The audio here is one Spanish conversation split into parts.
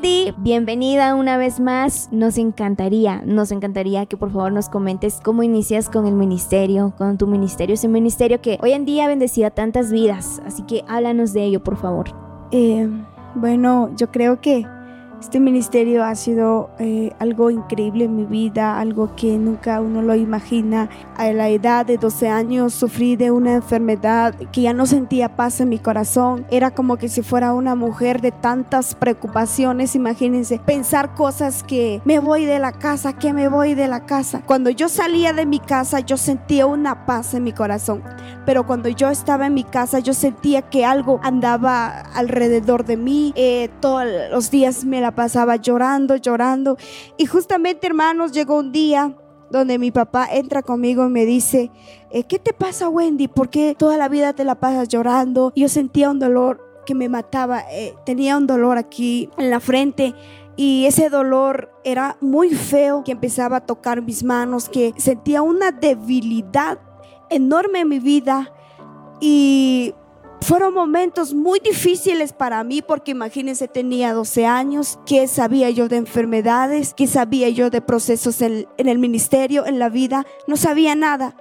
Bienvenida una vez más. Nos encantaría, nos encantaría que por favor nos comentes cómo inicias con el ministerio, con tu ministerio, ese ministerio que hoy en día ha bendecido a tantas vidas. Así que háblanos de ello, por favor. Eh, bueno, yo creo que este ministerio ha sido eh, algo increíble en mi vida, algo que nunca uno lo imagina. A la edad de 12 años sufrí de una enfermedad que ya no sentía paz en mi corazón. Era como que si fuera una mujer de tantas preocupaciones. Imagínense, pensar cosas que me voy de la casa, que me voy de la casa. Cuando yo salía de mi casa, yo sentía una paz en mi corazón. Pero cuando yo estaba en mi casa, yo sentía que algo andaba alrededor de mí. Eh, todos los días me la pasaba llorando, llorando. Y justamente, hermanos, llegó un día donde mi papá entra conmigo y me dice, eh, ¿qué te pasa, Wendy? ¿Por qué toda la vida te la pasas llorando? yo sentía un dolor que me mataba, eh, tenía un dolor aquí en la frente y ese dolor era muy feo que empezaba a tocar mis manos, que sentía una debilidad enorme en mi vida y fueron momentos muy difíciles para mí porque imagínense, tenía 12 años, ¿qué sabía yo de enfermedades? ¿Qué sabía yo de procesos en, el ministerio, en la vida? No sabía nada.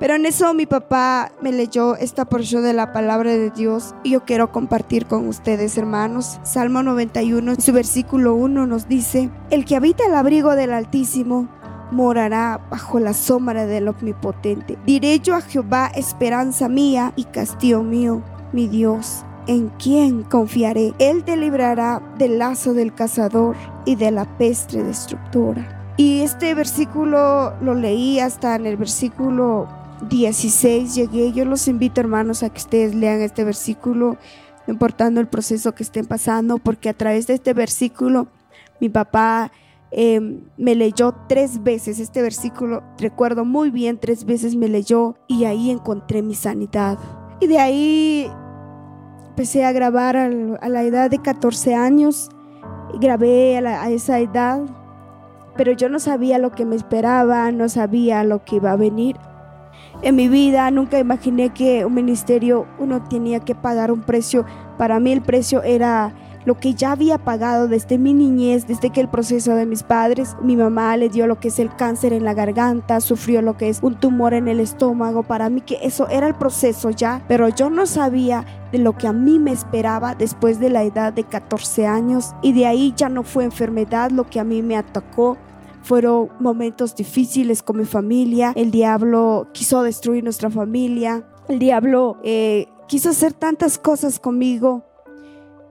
Pero en eso mi papá me leyó esta porción de la palabra de Dios y yo quiero compartir con ustedes, hermanos. Salmo 91, su versículo 1 nos dice, el que habita el abrigo del Altísimo morará bajo la sombra del Omnipotente. Diré yo a Jehová, esperanza mía y castillo mío, mi Dios. ¿En quién confiaré? Él te librará del lazo del cazador y de la peste destructora. Y este versículo lo leí hasta en el versículo 16 llegué. Yo los invito, hermanos, a que ustedes lean este versículo, importando el proceso que estén pasando, porque a través de este versículo mi papá Em, me leyó tres veces este versículo, recuerdo muy bien, tres veces me leyó y ahí encontré mi sanidad. Y de ahí empecé a grabar a la edad de 14 años, grabé a, esa edad, pero yo no sabía lo que me esperaba, no sabía lo que iba a venir. En mi vida nunca imaginé que un ministerio uno tenía que pagar un precio. Para mí el precio era lo que ya había pagado desde mi niñez, desde que el proceso de mis padres, mi mamá le dio lo que es el cáncer en la garganta, sufrió lo que es un tumor en el estómago, para mí que eso era el proceso ya, pero yo no sabía de lo que a mí me esperaba después de la edad de 14 años y de ahí ya no fue enfermedad lo que a mí me atacó, fueron momentos difíciles con mi familia. El diablo quiso destruir nuestra familia. El diablo eh, quiso hacer tantas cosas conmigo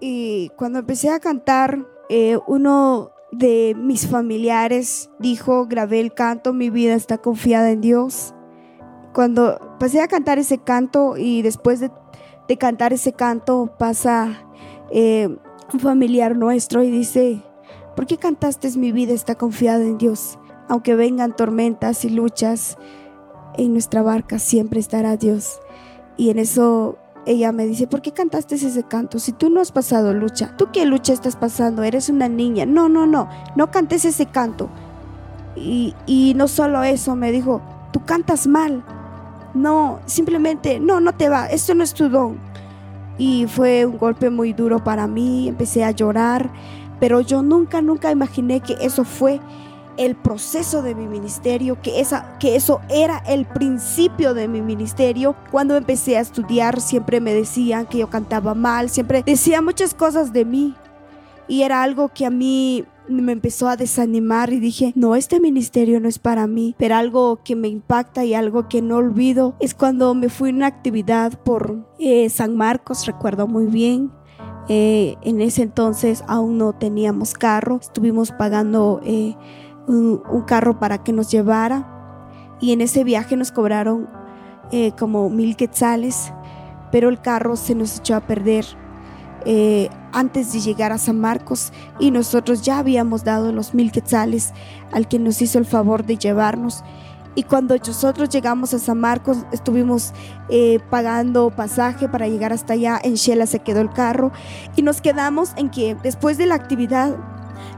y cuando empecé a cantar, eh, uno de mis familiares dijo, grabé el canto, mi vida está confiada en Dios. Cuando pasé a cantar ese canto y después de, cantar ese canto pasa eh, un familiar nuestro y dice, ¿por qué cantaste mi vida está confiada en Dios? Aunque vengan tormentas y luchas, en nuestra barca siempre estará Dios. Y en eso ella me dice, ¿por qué cantaste ese canto? Si tú no has pasado lucha, ¿tú qué lucha estás pasando? Eres una niña. No, no, no, no cantes ese canto. Y, y no solo eso, me dijo, tú cantas mal. No, simplemente, no, no te va, esto no es tu don. Y fue un golpe muy duro para mí, empecé a llorar, pero yo nunca, nunca imaginé que eso fue el proceso de mi ministerio, que, esa, que eso era el principio de mi ministerio. Cuando empecé a estudiar siempre me decían que yo cantaba mal, siempre decía muchas cosas de mí y era algo que a mí me empezó a desanimar y dije, no, este ministerio no es para mí, pero algo que me impacta y algo que no olvido es cuando me fui a una actividad por eh, San Marcos, recuerdo muy bien. Eh, en ese entonces aún no teníamos carro, estuvimos pagando eh, un, carro para que nos llevara y en ese viaje nos cobraron eh, como mil quetzales, pero el carro se nos echó a perder eh, antes de llegar a San Marcos y nosotros ya habíamos dado los mil quetzales al que nos hizo el favor de llevarnos. Y cuando nosotros llegamos a San Marcos, estuvimos eh, pagando pasaje para llegar hasta allá. En Shela se quedó el carro y nos quedamos en que después de la actividad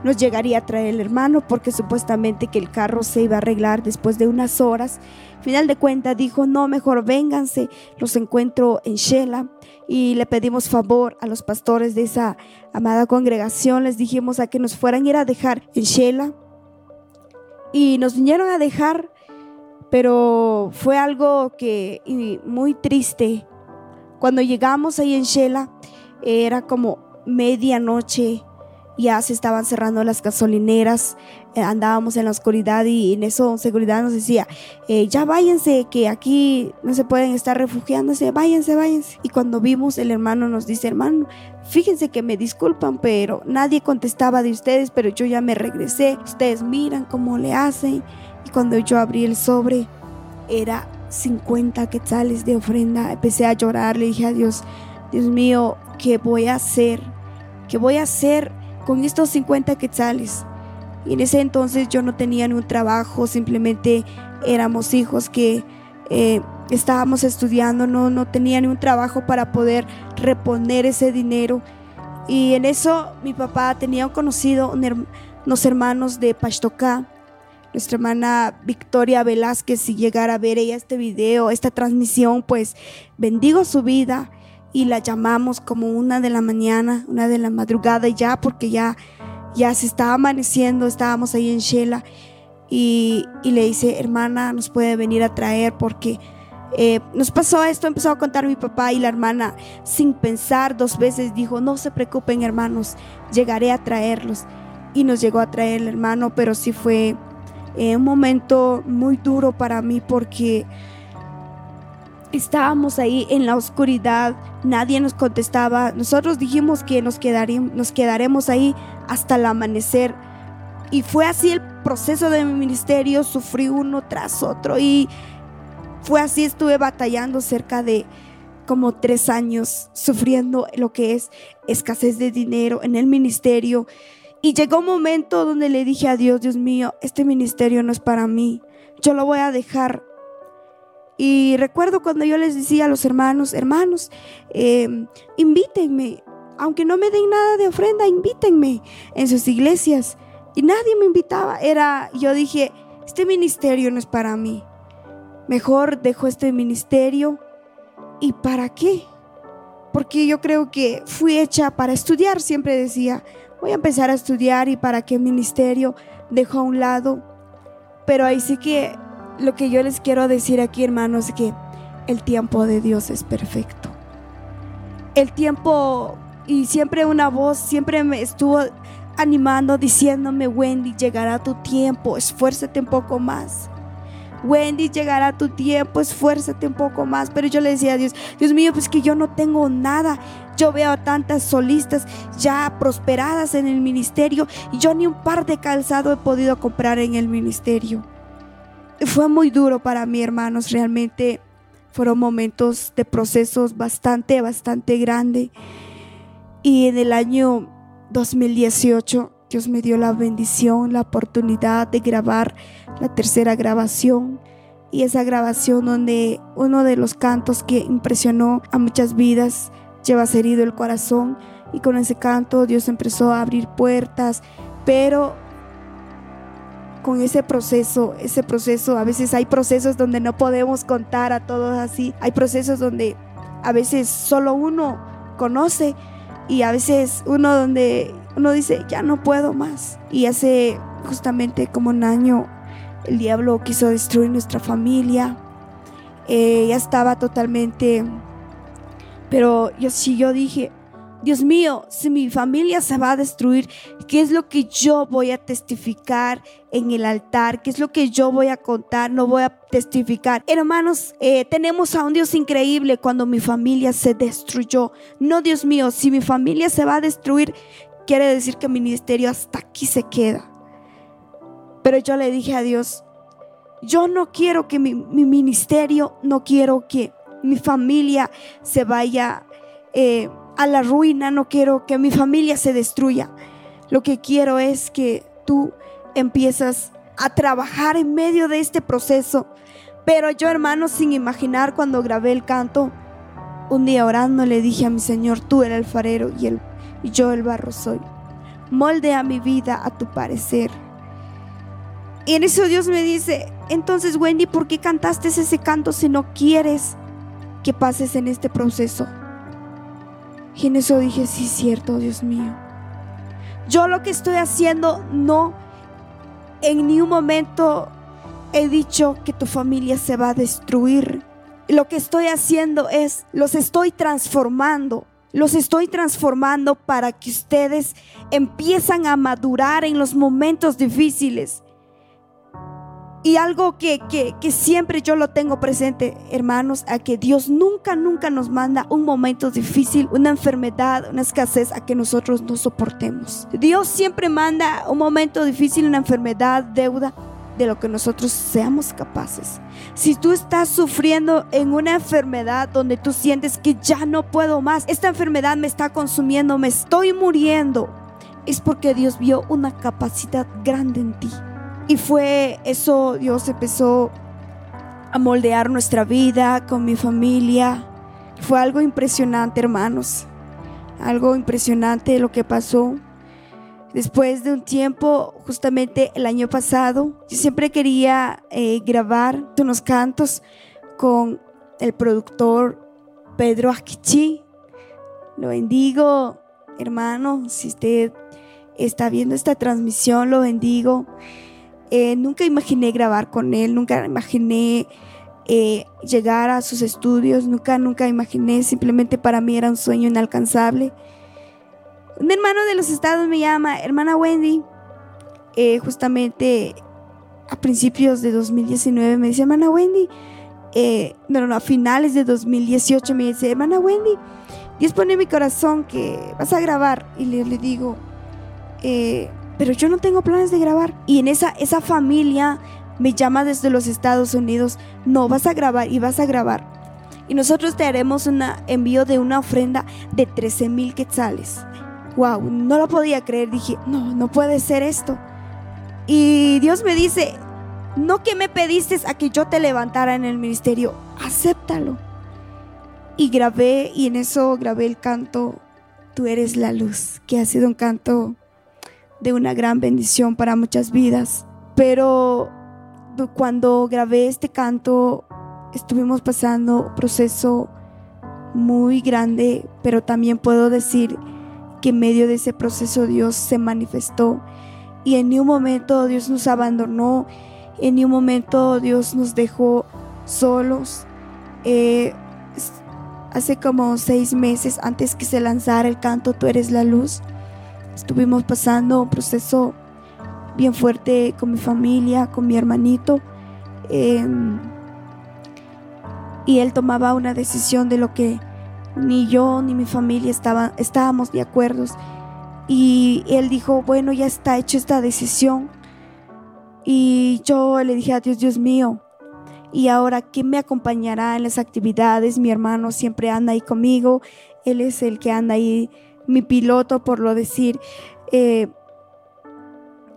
nos llegaría a traer el hermano porque supuestamente que el carro se iba a arreglar después de unas horas. Final de cuentas dijo, no, mejor vénganse, los encuentro en Shela y le pedimos favor a los pastores de esa amada congregación, les dijimos a que nos fueran a ir a dejar en Shela y nos vinieron a dejar, pero fue algo que muy triste. Cuando llegamos ahí en Shela, era como medianoche, ya se estaban cerrando las gasolineras, eh, andábamos en la oscuridad y en eso seguridad nos decía, eh, ya váyanse, que aquí no se pueden estar refugiándose, váyanse, váyanse. Y cuando vimos, el hermano nos dice, hermano, fíjense que me disculpan, pero nadie contestaba de ustedes, pero yo ya me regresé, ustedes miran cómo le hacen. Y cuando yo abrí el sobre, era 50 quetzales de ofrenda, empecé a llorar, le dije a Dios, Dios mío, ¿qué voy a hacer? ¿Qué voy a hacer con estos 50 quetzales? Y en ese entonces yo no tenía ni un trabajo, simplemente éramos hijos que eh, estábamos estudiando, no, no tenía ni un trabajo para poder reponer ese dinero. Y en eso mi papá tenía un conocido, unos hermanos de Pachtocá, nuestra hermana Victoria Velázquez, si llegara a ver ella este video, esta transmisión, pues bendigo su vida y la llamamos como una de la mañana, una de la madrugada ya, porque ya, ya se estaba amaneciendo, estábamos ahí en Shela y, le dice, hermana, nos puede venir a traer porque eh, nos pasó esto, empezó a contar mi papá y la hermana sin pensar dos veces dijo, no se preocupen hermanos, llegaré a traerlos. Y nos llegó a traer el hermano, pero sí fue eh, un momento muy duro para mí porque estábamos ahí en la oscuridad, nadie nos contestaba. Nosotros dijimos que nos, nos quedaremos ahí hasta el amanecer. Y fue así el proceso de mi ministerio, sufrí uno tras otro y fue así, estuve batallando cerca de como tres años, sufriendo lo que es escasez de dinero en el ministerio. Y llegó un momento donde le dije a Dios, Dios mío, este ministerio no es para mí, yo lo voy a dejar y recuerdo cuando yo les decía a los hermanos, hermanos, em, invítenme, aunque no me den nada de ofrenda, invítenme en sus iglesias. Y nadie me invitaba. Era, yo dije, este ministerio no es para mí. Mejor dejo este ministerio. ¿Y para qué? Porque yo creo que fui hecha para estudiar, siempre decía, voy a empezar a estudiar y para qué ministerio dejo a un lado. Pero ahí sí que lo que yo les quiero decir aquí, hermanos, es que el tiempo de Dios es perfecto. El tiempo, y siempre una voz, siempre me estuvo animando, diciéndome, Wendy, llegará tu tiempo, esfuérzate un poco más. Wendy, llegará tu tiempo, esfuérzate un poco más. Pero yo le decía a Dios, Dios mío, pues que yo no tengo nada. Yo veo a tantas solistas ya prosperadas en el ministerio y yo ni un par de calzado he podido comprar en el ministerio fue muy duro para mí, hermanos, realmente fueron momentos de procesos bastante, bastante grande. Y en el año 2018 Dios me dio la bendición, la oportunidad de grabar la tercera grabación. Y esa grabación donde uno de los cantos que impresionó a muchas vidas, lleva herido el corazón. Y con ese canto Dios empezó a abrir puertas. Pero con ese proceso, ese proceso, a veces hay procesos donde no podemos contar a todos así, hay procesos donde a veces solo uno conoce y a veces uno donde uno dice, ya no puedo más. Y hace justamente como un año el diablo quiso destruir nuestra familia, eh, ya estaba totalmente, pero yo sí, yo dije, Dios mío, si mi familia se va a destruir, ¿qué es lo que yo voy a testificar en el altar? ¿Qué es lo que yo voy a contar? No voy a testificar. Hermanos, eh, tenemos a un Dios increíble cuando mi familia se destruyó. No, Dios mío, si mi familia se va a destruir, quiere decir que mi ministerio hasta aquí se queda. Pero yo le dije a Dios, yo no quiero que mi, mi ministerio, no quiero que mi familia se vaya. Eh, a la ruina, no quiero que mi familia se destruya. Lo que quiero es que tú empiezas a trabajar en medio de este proceso. Pero yo, hermano, sin imaginar cuando grabé el canto, un día orando le dije a mi Señor, tú eres el farero y, y yo el barro soy. moldea mi vida a tu parecer. Y en eso Dios me dice, entonces Wendy, ¿por qué cantaste ese canto si no quieres que pases en este proceso? Y en eso dije, sí, cierto, Dios mío. Yo lo que estoy haciendo no, en ni un momento he dicho que tu familia se va a destruir. Lo que estoy haciendo es, los estoy transformando. Los estoy transformando para que ustedes empiezan a madurar en los momentos difíciles. Y algo que, que, siempre yo lo tengo presente, hermanos, a que Dios nunca, nunca nos manda un momento difícil, una enfermedad, una escasez a que nosotros no soportemos. Dios siempre manda un momento difícil, una enfermedad, deuda, de lo que nosotros seamos capaces. Si tú estás sufriendo en una enfermedad donde tú sientes que ya no puedo más, esta enfermedad me está consumiendo, me estoy muriendo, es porque Dios vio una capacidad grande en ti. Y fue eso, Dios empezó a moldear nuestra vida con mi familia. Fue algo impresionante, hermanos. Algo impresionante lo que pasó. Después de un tiempo, justamente el año pasado, yo siempre quería eh, grabar unos cantos con el productor Pedro Aquichi. Lo bendigo, hermano. Si usted está viendo esta transmisión, lo bendigo. Eh, nunca imaginé grabar con él, nunca imaginé eh, llegar a sus estudios, nunca, nunca imaginé, simplemente para mí era un sueño inalcanzable. Un hermano de los estados me llama, hermana Wendy, eh, justamente a principios de 2019 me dice, hermana Wendy, no, no, a finales de 2018 me dice, hermana Wendy, Dios pone en mi corazón que vas a grabar. Y le, digo, pero yo no tengo planes de grabar. Y en esa, esa familia me llama desde los Estados Unidos, no, vas a grabar y vas a grabar. Y nosotros te haremos un envío de una ofrenda de 13 mil quetzales. Wow, no lo podía creer. Dije, no, no puede ser esto. Y Dios me dice, no que me pediste a que yo te levantara en el ministerio, acéptalo. Y grabé, y en eso grabé el canto, Tú eres la luz, que ha sido un canto de una gran bendición para muchas vidas. Pero cuando grabé este canto, estuvimos pasando un proceso muy grande, pero también puedo decir que en medio de ese proceso Dios se manifestó y en ningún momento Dios nos abandonó, en ningún momento Dios nos dejó solos. Eh, hace como seis meses antes que se lanzara el canto Tú eres la luz, Estuvimos pasando un proceso bien fuerte con mi familia, con mi hermanito. Em, y él tomaba una decisión de lo que ni yo ni mi familia estábamos de acuerdo. Y él dijo, bueno, ya está hecha esta decisión. Y yo le dije a Dios, Dios mío, y ahora, ¿quién me acompañará en las actividades? Mi hermano siempre anda ahí conmigo, él es el que anda ahí mi piloto, por lo decir, eh,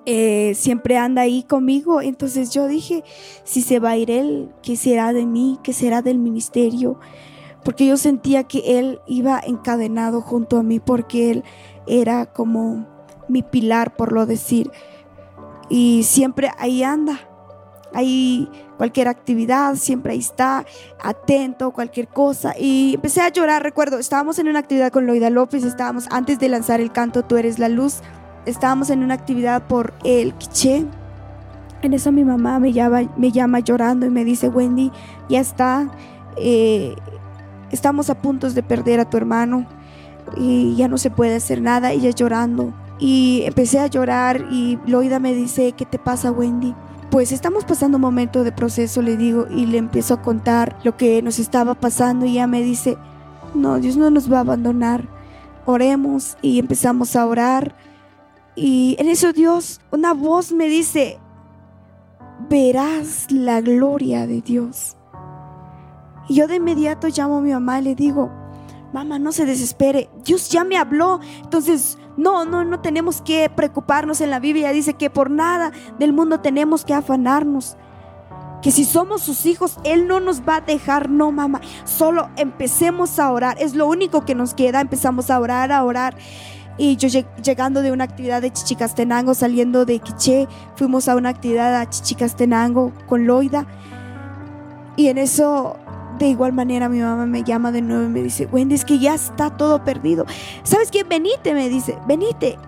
eh, siempre anda ahí conmigo. Entonces yo dije, si se va a ir él, ¿qué será de mí? ¿Qué será del ministerio? Porque yo sentía que él iba encadenado junto a mí, porque él era como mi pilar, por lo decir. Y siempre ahí anda, ahí cualquier actividad, siempre ahí está, atento, cualquier cosa. Y empecé a llorar, recuerdo, estábamos en una actividad con Loida López, estábamos antes de lanzar el canto Tú eres la luz, estábamos en una actividad por el quiché. En eso mi mamá me llama, me llama llorando y me dice, Wendy, ya está, eh, estamos a punto de perder a tu hermano y ya no se puede hacer nada, ella llorando. Y empecé a llorar y Loida me dice, ¿qué te pasa, Wendy? Pues estamos pasando un momento de proceso, le digo, y le empiezo a contar lo que nos estaba pasando y ella me dice, no, Dios no nos va a abandonar, oremos y empezamos a orar. Y en eso Dios, una voz me dice, verás la gloria de Dios. Y yo de inmediato llamo a mi mamá y le digo, mamá, no se desespere, Dios ya me habló, entonces no, no, no tenemos que preocuparnos en la Biblia, dice que por nada del mundo tenemos que afanarnos. Que si somos sus hijos, Él no nos va a dejar, no mamá, solo empecemos a orar, es lo único que nos queda, empezamos a orar, a orar. Y yo llegando de una actividad de Chichicastenango, saliendo de Quiché, fuimos a una actividad a Chichicastenango con Loida. Y en eso, de igual manera, mi mamá me llama de nuevo y me dice, Wendy, es que ya está todo perdido. ¿Sabes qué? Venite, me dice, venite.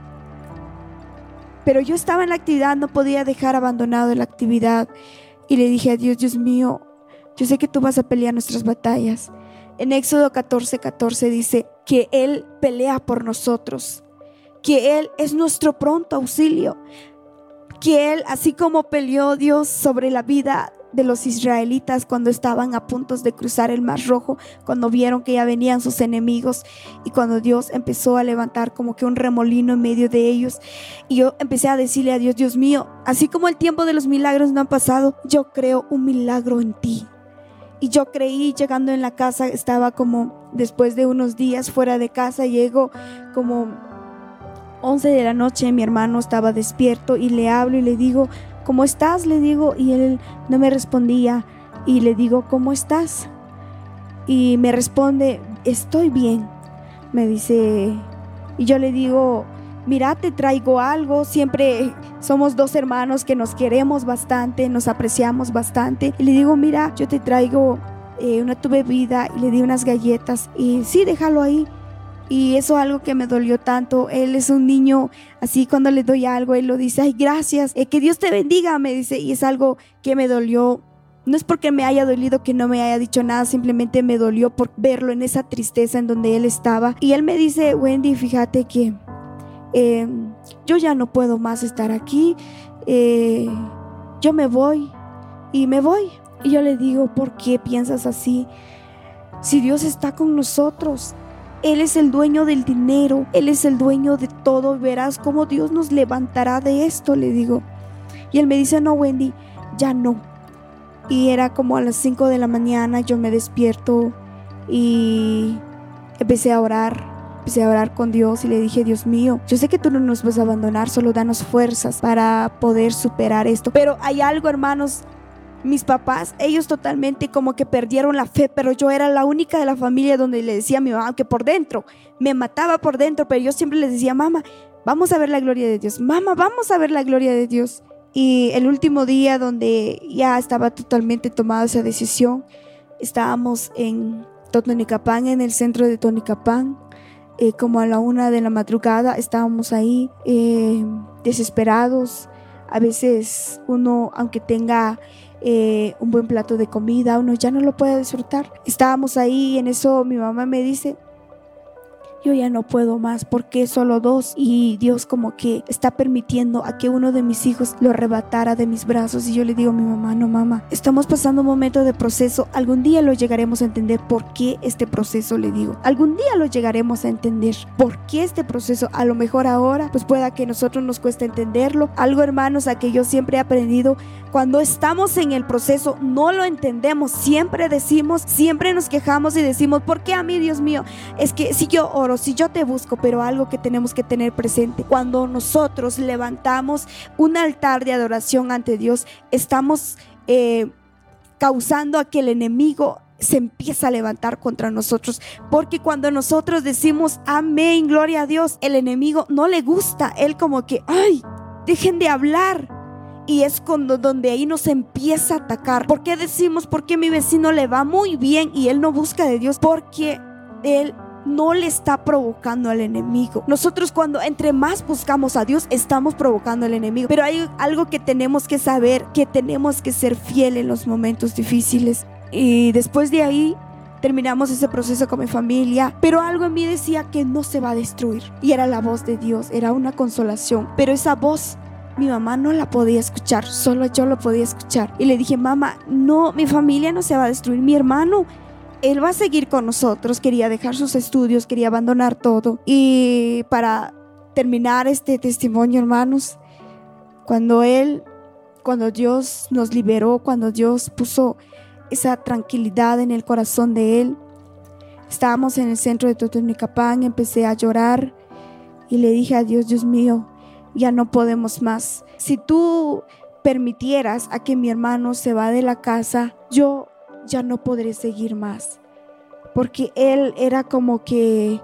Pero yo estaba en la actividad, no podía dejar abandonado la actividad. Y le dije a Dios, Dios mío, yo sé que tú vas a pelear nuestras batallas. En Éxodo 14, 14 dice que Él pelea por nosotros, que Él es nuestro pronto auxilio, que Él, así como peleó Dios sobre la vida de los israelitas cuando estaban a punto de cruzar el Mar Rojo, cuando vieron que ya venían sus enemigos y cuando Dios empezó a levantar como que un remolino en medio de ellos. Y yo empecé a decirle a Dios, Dios mío, así como el tiempo de los milagros no ha pasado, yo creo un milagro en ti. Y yo creí, llegando en la casa, estaba como después de unos días fuera de casa, llego como 11 de la noche, mi hermano estaba despierto y le hablo y le digo, ¿cómo estás? Le digo, y él no me respondía. Y le digo, ¿cómo estás? Y me responde, estoy bien. Me dice, y yo le digo, mira, te traigo algo. Siempre somos dos hermanos que nos queremos bastante, nos apreciamos bastante. Y le digo, mira, yo te traigo eh, una tu bebida y le di unas galletas. Y sí, déjalo ahí. Y eso es algo que me dolió tanto. Él es un niño, así cuando le doy algo, él lo dice, ay, gracias, eh, que Dios te bendiga, me dice. Y es algo que me dolió. No es porque me haya dolido que no me haya dicho nada, simplemente me dolió por verlo en esa tristeza en donde él estaba. Y él me dice, Wendy, fíjate que eh, yo ya no puedo más estar aquí, eh, yo me voy y me voy. Y yo le digo, ¿por qué piensas así? Si Dios está con nosotros, él es el dueño del dinero, Él es el dueño de todo. Verás cómo Dios nos levantará de esto, le digo. Y él me dice, no, Wendy, ya no. Y era como a las 5 de la mañana, yo me despierto y empecé a orar. Empecé a orar con Dios y le dije, Dios mío, yo sé que tú no nos vas a abandonar, solo danos fuerzas para poder superar esto. Pero hay algo, hermanos, mis papás, ellos totalmente como que perdieron la fe, pero yo era la única de la familia donde le decía a mi mamá que por dentro, me mataba por dentro, pero yo siempre les decía, mamá, vamos a ver la gloria de Dios, mamá, vamos a ver la gloria de Dios. Y el último día donde ya estaba totalmente tomada esa decisión, estábamos en Totonicapán, en el centro de Tonicapán, eh, como a la una de la madrugada, estábamos ahí eh, desesperados. A veces uno, aunque tenga eh, un buen plato de comida, uno ya no lo puede disfrutar. Estábamos ahí en eso mi mamá me dice, yo ya no puedo más porque solo dos y Dios como que está permitiendo a que uno de mis hijos lo arrebatara de mis brazos y yo le digo a mi mamá, no mamá, estamos pasando un momento de proceso, algún día lo llegaremos a entender por qué este proceso le digo, algún día lo llegaremos a entender por qué este proceso, a lo mejor ahora pues pueda que nosotros nos cueste entenderlo, algo hermanos a que yo siempre he aprendido cuando estamos en el proceso no lo entendemos, siempre decimos, siempre nos quejamos y decimos, ¿por qué a mí Dios mío? Es que si yo si yo te busco, pero algo que tenemos que tener presente, cuando nosotros levantamos un altar de adoración ante Dios, estamos eh, causando a que el enemigo se empieza a levantar contra nosotros. Porque cuando nosotros decimos amén, gloria a Dios, el enemigo no le gusta. Él como que, ay, dejen de hablar. Y es cuando donde ahí nos empieza a atacar. ¿Por qué decimos, por qué mi vecino le va muy bien y él no busca de Dios? Porque él no le está provocando al enemigo. Nosotros cuando entre más buscamos a Dios, estamos provocando al enemigo. Pero hay algo que tenemos que saber, que tenemos que ser fieles en los momentos difíciles. Y después de ahí terminamos ese proceso con mi familia, pero algo en mí decía que no se va a destruir. Y era la voz de Dios, era una consolación. Pero esa voz mi mamá no la podía escuchar, solo yo lo podía escuchar. Y le dije, mamá, no, mi familia no se va a destruir, mi hermano él va a seguir con nosotros, quería dejar sus estudios, quería abandonar todo. Y para terminar este testimonio, hermanos, cuando él, cuando Dios nos liberó, cuando Dios puso esa tranquilidad en el corazón de él, estábamos en el centro de Totonicapán, empecé a llorar y le dije a Dios, Dios mío, ya no podemos más. Si tú permitieras a que mi hermano se va de la casa, yo ya no podré seguir más. Porque él era como que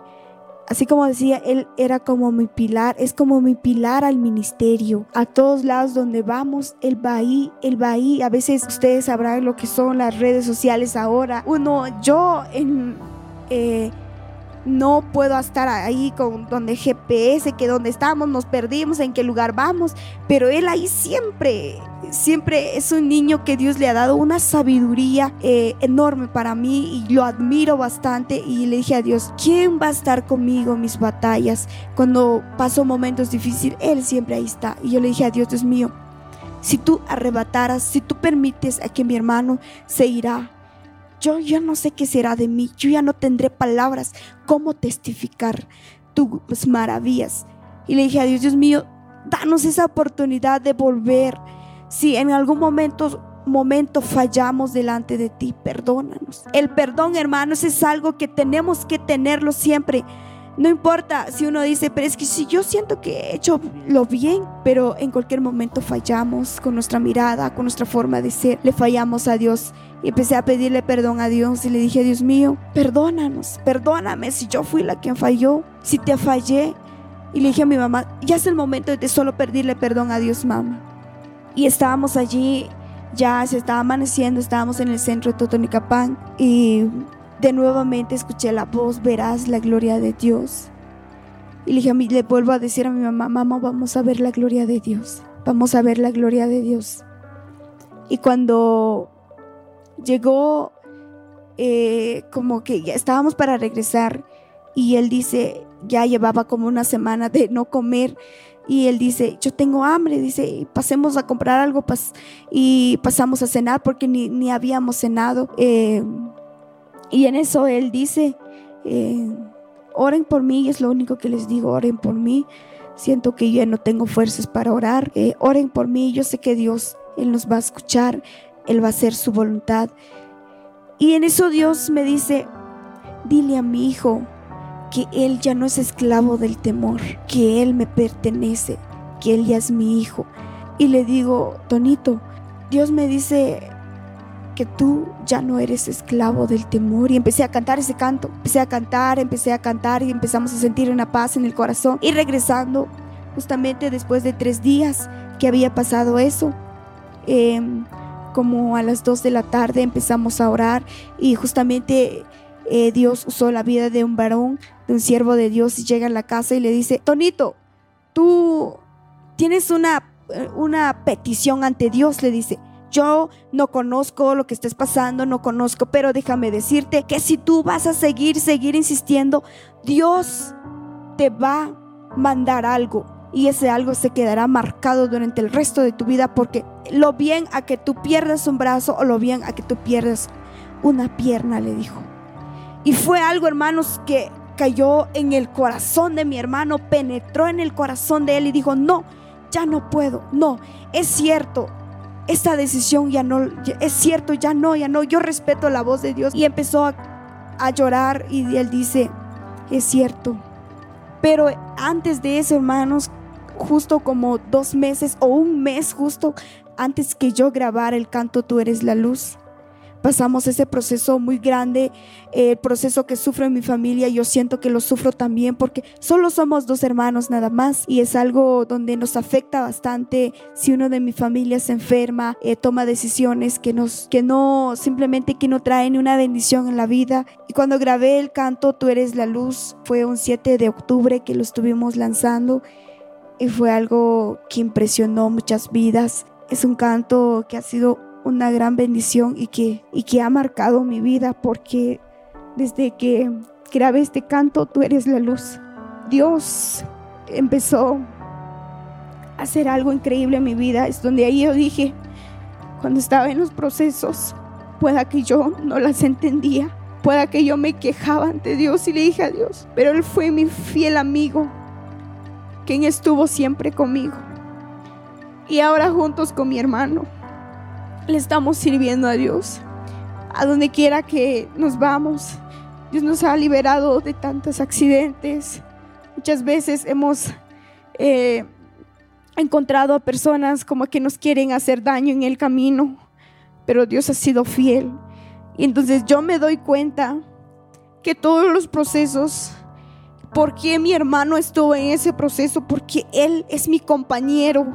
Así como decía, Él era como mi pilar, es como mi pilar al ministerio. A todos lados donde vamos, Él va ahí, Él va ahí. A veces ustedes sabrán lo que son las redes sociales ahora. Uno, yo en... Eh, no puedo estar ahí con donde GPS, que donde estamos, nos perdimos, en qué lugar vamos, pero él ahí siempre, siempre es un niño que Dios le ha dado una sabiduría eh, enorme para mí y lo admiro bastante y le dije a Dios, ¿quién va a estar conmigo en mis batallas? Cuando paso momentos difíciles, Él siempre ahí está. Y yo le dije a Dios, Dios mío, si tú arrebataras, si tú permites a que mi hermano se irá, yo ya no sé qué será de mí, yo ya no tendré palabras cómo testificar tus maravillas. Y le dije a Dios, Dios mío, danos esa oportunidad de volver. Si en algún momento momento fallamos delante de ti, perdónanos. El perdón, hermanos, es algo que tenemos que tenerlo siempre. No importa si uno dice, pero es que si yo siento que he hecho lo bien, pero en cualquier momento fallamos con nuestra mirada, con nuestra forma de ser, le fallamos a Dios. Y empecé a pedirle perdón a Dios y le dije, Dios mío, perdónanos, perdóname si yo fui la quien falló, si te fallé. Y le dije a mi mamá, ya es el momento de solo pedirle perdón a Dios, mamá. Y estábamos allí, ya se estaba amaneciendo, estábamos en el centro de Totonicapán y de nuevamente escuché la voz, verás la gloria de Dios. Y le dije a le vuelvo a decir a mi mamá, mamá, vamos a ver la gloria de Dios. Vamos a ver la gloria de Dios. Y cuando llegó, eh, como que ya estábamos para regresar, y él dice, ya llevaba como una semana de no comer. Y él dice, yo tengo hambre, dice, pasemos a comprar algo y pasamos a cenar porque ni, ni habíamos cenado. Eh, y en eso Él dice, eh, oren por mí, es lo único que les digo, oren por mí. Siento que ya no tengo fuerzas para orar. Eh, oren por mí, yo sé que Dios, Él nos va a escuchar, Él va a hacer su voluntad. Y en eso Dios me dice, dile a mi hijo que Él ya no es esclavo del temor, que Él me pertenece, que Él ya es mi hijo. Y le digo, Tonito, Dios me dice, que tú ya no eres esclavo del temor. Y empecé a cantar ese canto, empecé a cantar, empecé a cantar y empezamos a sentir una paz en el corazón. Y regresando, justamente después de tres días que había pasado eso, em, como a las dos de la tarde empezamos a orar y justamente eh, Dios usó la vida de un varón, de un siervo de Dios y llega a la casa y le dice, Tonito, tú tienes una, eh, una petición ante Dios, le dice. Yo no conozco lo que estés pasando, no conozco, pero déjame decirte que si tú vas a seguir, seguir insistiendo, Dios te va a mandar algo y ese algo se quedará marcado durante el resto de tu vida porque lo bien a que tú pierdas un brazo o lo bien a que tú pierdas una pierna, le dijo. Y fue algo, hermanos, que cayó en el corazón de mi hermano, penetró en el corazón de él y dijo, no, ya no puedo, no, es cierto, esta decisión ya no, es cierto, ya no, ya no, yo respeto la voz de Dios. Y empezó a, llorar y él dice, es cierto. Pero antes de eso, hermanos, justo como dos meses o un mes justo antes que yo grabara el canto Tú eres la luz, pasamos ese proceso muy grande, el proceso que sufro en mi familia, yo siento que lo sufro también porque solo somos dos hermanos nada más y es algo donde nos afecta bastante si uno de mi familia se enferma, eh, toma decisiones que, nos, que no simplemente que no traen una bendición en la vida. Y cuando grabé el canto Tú eres la luz, fue un 7 de octubre que lo estuvimos lanzando y fue algo que impresionó muchas vidas. Es un canto que ha sido una gran bendición y que, y que ha marcado mi vida porque desde que grabé este canto, tú eres la luz. Dios empezó a hacer algo increíble en mi vida. Es donde ahí yo dije, cuando estaba en los procesos, pueda que yo no las entendía, pueda que yo me quejaba ante Dios y le dije a Dios, pero Él fue mi fiel amigo, quien estuvo siempre conmigo. Y ahora juntos con mi hermano, le estamos sirviendo a Dios. A donde quiera que nos vamos, Dios nos ha liberado de tantos accidentes. Muchas veces hemos eh, encontrado a personas como que nos quieren hacer daño en el camino, pero Dios ha sido fiel. Y entonces yo me doy cuenta que todos los procesos por qué mi hermano estuvo en ese proceso, porque él es mi compañero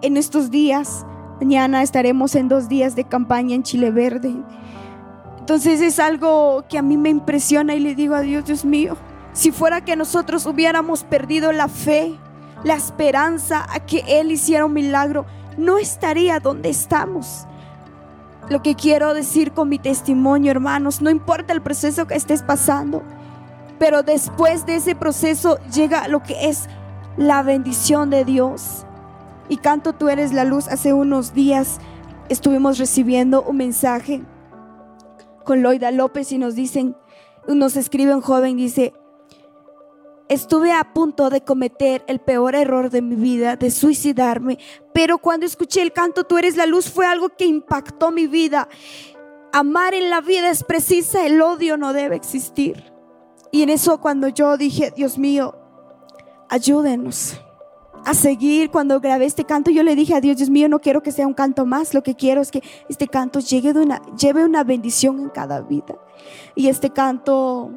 en estos días. Mañana estaremos en dos días de campaña en Chile Verde. Entonces es algo que a mí me impresiona y le digo a Dios, Dios mío, si fuera que nosotros hubiéramos perdido la fe, la esperanza a que Él hiciera un milagro, no estaría donde estamos. Lo que quiero decir con mi testimonio, hermanos, no importa el proceso que estés pasando, pero después de ese proceso llega lo que es la bendición de Dios. Y canto Tú eres la luz. Hace unos días estuvimos recibiendo un mensaje con Loida López y nos dicen, nos escribe un joven, dice, estuve a punto de cometer el peor error de mi vida, de suicidarme, pero cuando escuché el canto Tú eres la luz fue algo que impactó mi vida. Amar en la vida es precisa, el odio no debe existir. Y en eso cuando yo dije, Dios mío, ayúdenos a seguir. Cuando grabé este canto, yo le dije a Dios, Dios mío, no quiero que sea un canto más, lo que quiero es que este canto llegue una, lleve una bendición en cada vida. Y este canto,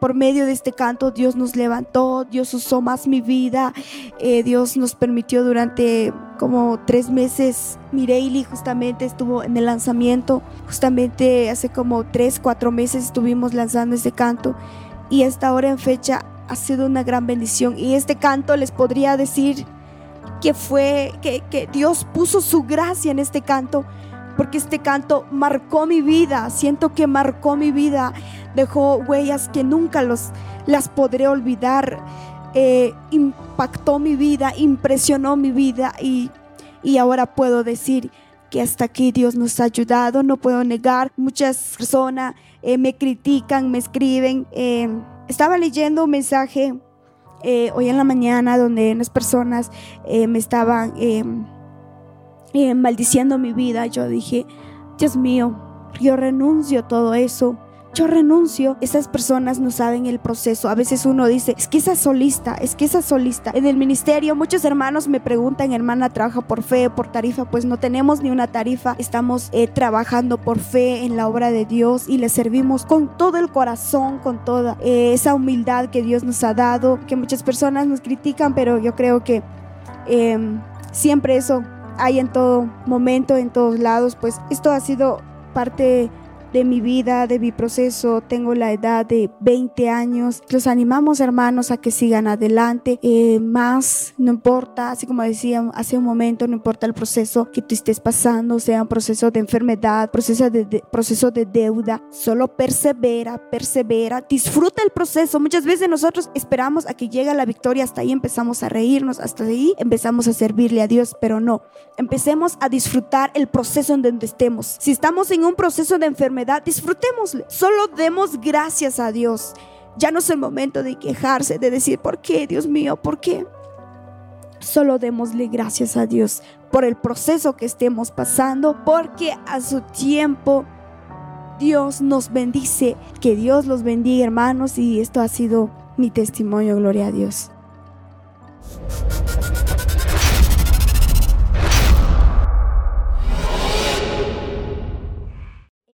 por medio de este canto, Dios nos levantó, Dios usó más mi vida, eh, Dios nos permitió durante como tres meses, Mireili justamente estuvo en el lanzamiento, justamente hace como tres, cuatro meses estuvimos lanzando este canto. Y hasta ahora en fecha ha sido una gran bendición. Y este canto les podría decir que fue, que, que Dios puso su gracia en este canto, porque este canto marcó mi vida, siento que marcó mi vida, dejó huellas que nunca los, las podré olvidar, eh, impactó mi vida, impresionó mi vida. Y, y ahora puedo decir que hasta aquí Dios nos ha ayudado, no puedo negar, muchas personas eh, me critican, me escriben. Eh, estaba leyendo un mensaje eh, hoy en la mañana donde unas personas eh, me estaban em, eh, maldiciendo mi vida. Yo dije, Dios mío, yo renuncio a todo eso yo renuncio. Esas personas no saben el proceso. A veces uno dice, es que esa solista, es que esa solista. En el ministerio muchos hermanos me preguntan, hermana, ¿trabaja por fe, por tarifa? Pues no tenemos ni una tarifa. Estamos eh, trabajando por fe en la obra de Dios y le servimos con todo el corazón, con toda eh, esa humildad que Dios nos ha dado, que muchas personas nos critican, pero yo creo que em, siempre eso hay en todo momento, en todos lados. Pues esto ha sido parte de mi vida, de mi proceso. Tengo la edad de 20 años. Los animamos, hermanos, a que sigan adelante. Eh, más, no importa, así como decía hace un momento, no importa el proceso que tú estés pasando, sea un proceso de enfermedad, proceso de, proceso de deuda. Solo persevera, persevera, disfruta el proceso. Muchas veces nosotros esperamos a que llegue la victoria, hasta ahí empezamos a reírnos, hasta ahí empezamos a servirle a Dios, pero no. Empecemos a disfrutar el proceso en donde estemos. Si estamos en un proceso de enfermedad, disfrutémosle. Solo demos gracias a Dios. Ya no es el momento de quejarse, de decir, ¿por qué, Dios mío? ¿Por qué? Solo démosle gracias a Dios por el proceso que estemos pasando, porque a su tiempo Dios nos bendice. Que Dios los bendiga, hermanos, y esto ha sido mi testimonio, gloria a Dios.